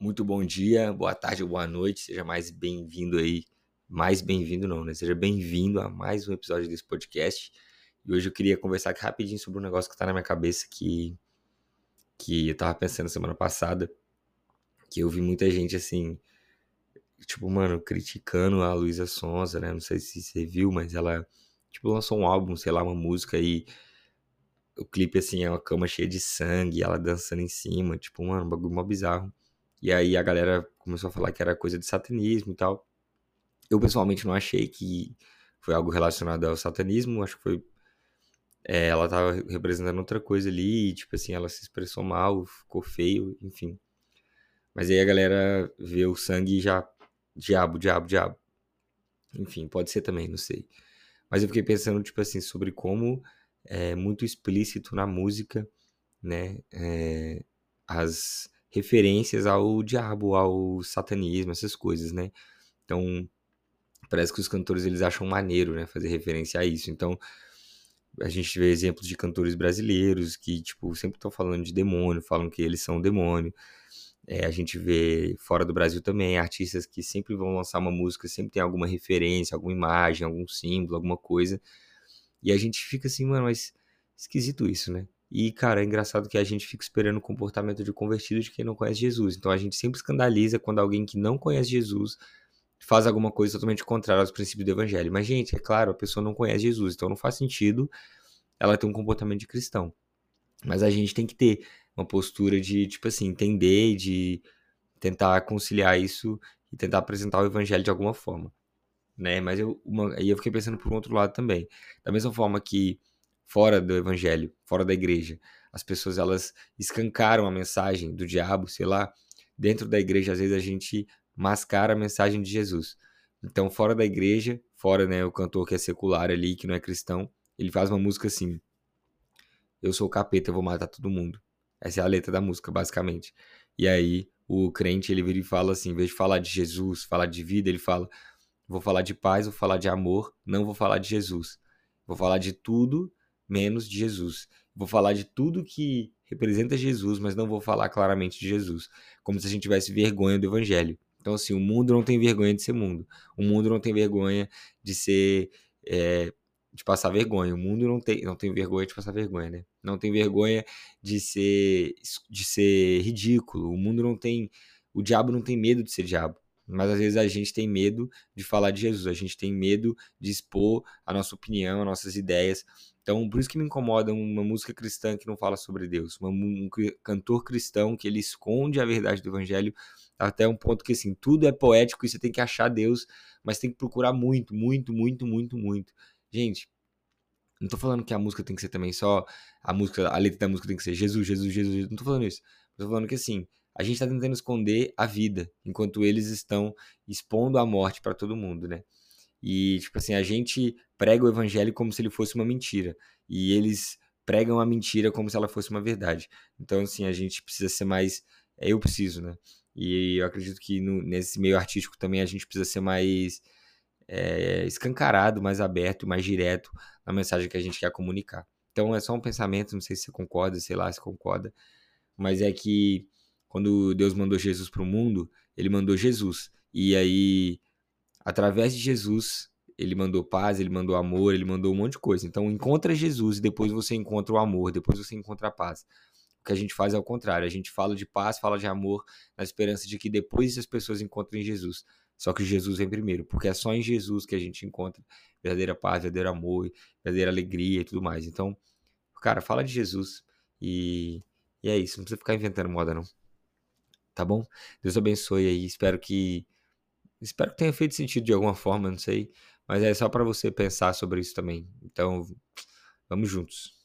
Muito bom dia, boa tarde boa noite, seja mais bem-vindo aí. Mais bem-vindo não, né? Seja bem-vindo a mais um episódio desse podcast. E hoje eu queria conversar aqui rapidinho sobre um negócio que tá na minha cabeça que, que eu tava pensando semana passada. Que eu vi muita gente assim, tipo, mano, criticando a Luísa Sonza, né? Não sei se você viu, mas ela, tipo, lançou um álbum, sei lá, uma música aí. O clipe, assim, é uma cama cheia de sangue, ela dançando em cima, tipo, mano, um bagulho mó bizarro. E aí a galera começou a falar que era coisa de satanismo e tal. Eu pessoalmente não achei que foi algo relacionado ao satanismo, acho que foi. É, ela tava representando outra coisa ali, tipo assim, ela se expressou mal, ficou feio, enfim. Mas aí a galera vê o sangue e já. Diabo, diabo, diabo. Enfim, pode ser também, não sei. Mas eu fiquei pensando, tipo assim, sobre como é muito explícito na música, né? É, as referências ao diabo, ao satanismo, essas coisas, né? Então, parece que os cantores eles acham maneiro, né, fazer referência a isso. Então, a gente vê exemplos de cantores brasileiros que, tipo, sempre estão falando de demônio, falam que eles são demônio. É, a gente vê fora do Brasil também artistas que sempre vão lançar uma música, sempre tem alguma referência, alguma imagem, algum símbolo, alguma coisa. E a gente fica assim, mano, mas esquisito isso, né? E, cara, é engraçado que a gente fica esperando o comportamento de convertido de quem não conhece Jesus. Então a gente sempre escandaliza quando alguém que não conhece Jesus faz alguma coisa totalmente contrária aos princípios do evangelho. Mas, gente, é claro, a pessoa não conhece Jesus, então não faz sentido ela ter um comportamento de cristão. Mas a gente tem que ter uma postura de, tipo assim, entender, de tentar conciliar isso e tentar apresentar o evangelho de alguma forma. Né? Mas eu, uma, aí eu fiquei pensando por um outro lado também. Da mesma forma que fora do evangelho, fora da igreja. As pessoas elas escancaram a mensagem do diabo, sei lá. Dentro da igreja, às vezes a gente mascara a mensagem de Jesus. Então, fora da igreja, fora, né, o cantor que é secular ali, que não é cristão, ele faz uma música assim: Eu sou o capeta, eu vou matar todo mundo. Essa é a letra da música, basicamente. E aí, o crente, ele vira e fala assim, em vez de falar de Jesus, falar de vida, ele fala: Vou falar de paz, vou falar de amor, não vou falar de Jesus. Vou falar de tudo menos de Jesus. Vou falar de tudo que representa Jesus, mas não vou falar claramente de Jesus, como se a gente tivesse vergonha do evangelho. Então, assim, o mundo não tem vergonha de ser mundo. O mundo não tem vergonha de ser. É, de passar vergonha. O mundo não tem, não tem vergonha de passar vergonha, né? Não tem vergonha de ser, de ser ridículo. O mundo não tem. O diabo não tem medo de ser diabo. Mas às vezes a gente tem medo de falar de Jesus, a gente tem medo de expor a nossa opinião, as nossas ideias. Então, por isso que me incomoda uma música cristã que não fala sobre Deus, um cantor cristão que ele esconde a verdade do evangelho até um ponto que assim, tudo é poético e você tem que achar Deus, mas tem que procurar muito, muito, muito, muito, muito. Gente, não tô falando que a música tem que ser também só a música, a letra da música tem que ser Jesus, Jesus, Jesus, Jesus. não tô falando isso. Tô falando que assim, a gente tá tentando esconder a vida, enquanto eles estão expondo a morte para todo mundo, né? E, tipo assim, a gente prega o evangelho como se ele fosse uma mentira. E eles pregam a mentira como se ela fosse uma verdade. Então, assim, a gente precisa ser mais. É, eu preciso, né? E eu acredito que no, nesse meio artístico também a gente precisa ser mais é, escancarado, mais aberto, mais direto na mensagem que a gente quer comunicar. Então é só um pensamento, não sei se você concorda, sei lá se concorda, mas é que quando Deus mandou Jesus para o mundo, ele mandou Jesus. E aí através de Jesus, ele mandou paz, ele mandou amor, ele mandou um monte de coisa. Então, encontra Jesus e depois você encontra o amor, depois você encontra a paz. O que a gente faz é o contrário. A gente fala de paz, fala de amor, na esperança de que depois as pessoas encontrem Jesus. Só que Jesus vem primeiro, porque é só em Jesus que a gente encontra verdadeira paz, verdadeiro amor, verdadeira alegria e tudo mais. Então, cara, fala de Jesus e, e é isso. Não precisa ficar inventando moda, não. Tá bom? Deus abençoe aí. Espero que Espero que tenha feito sentido de alguma forma, não sei. Mas é só para você pensar sobre isso também. Então, vamos juntos.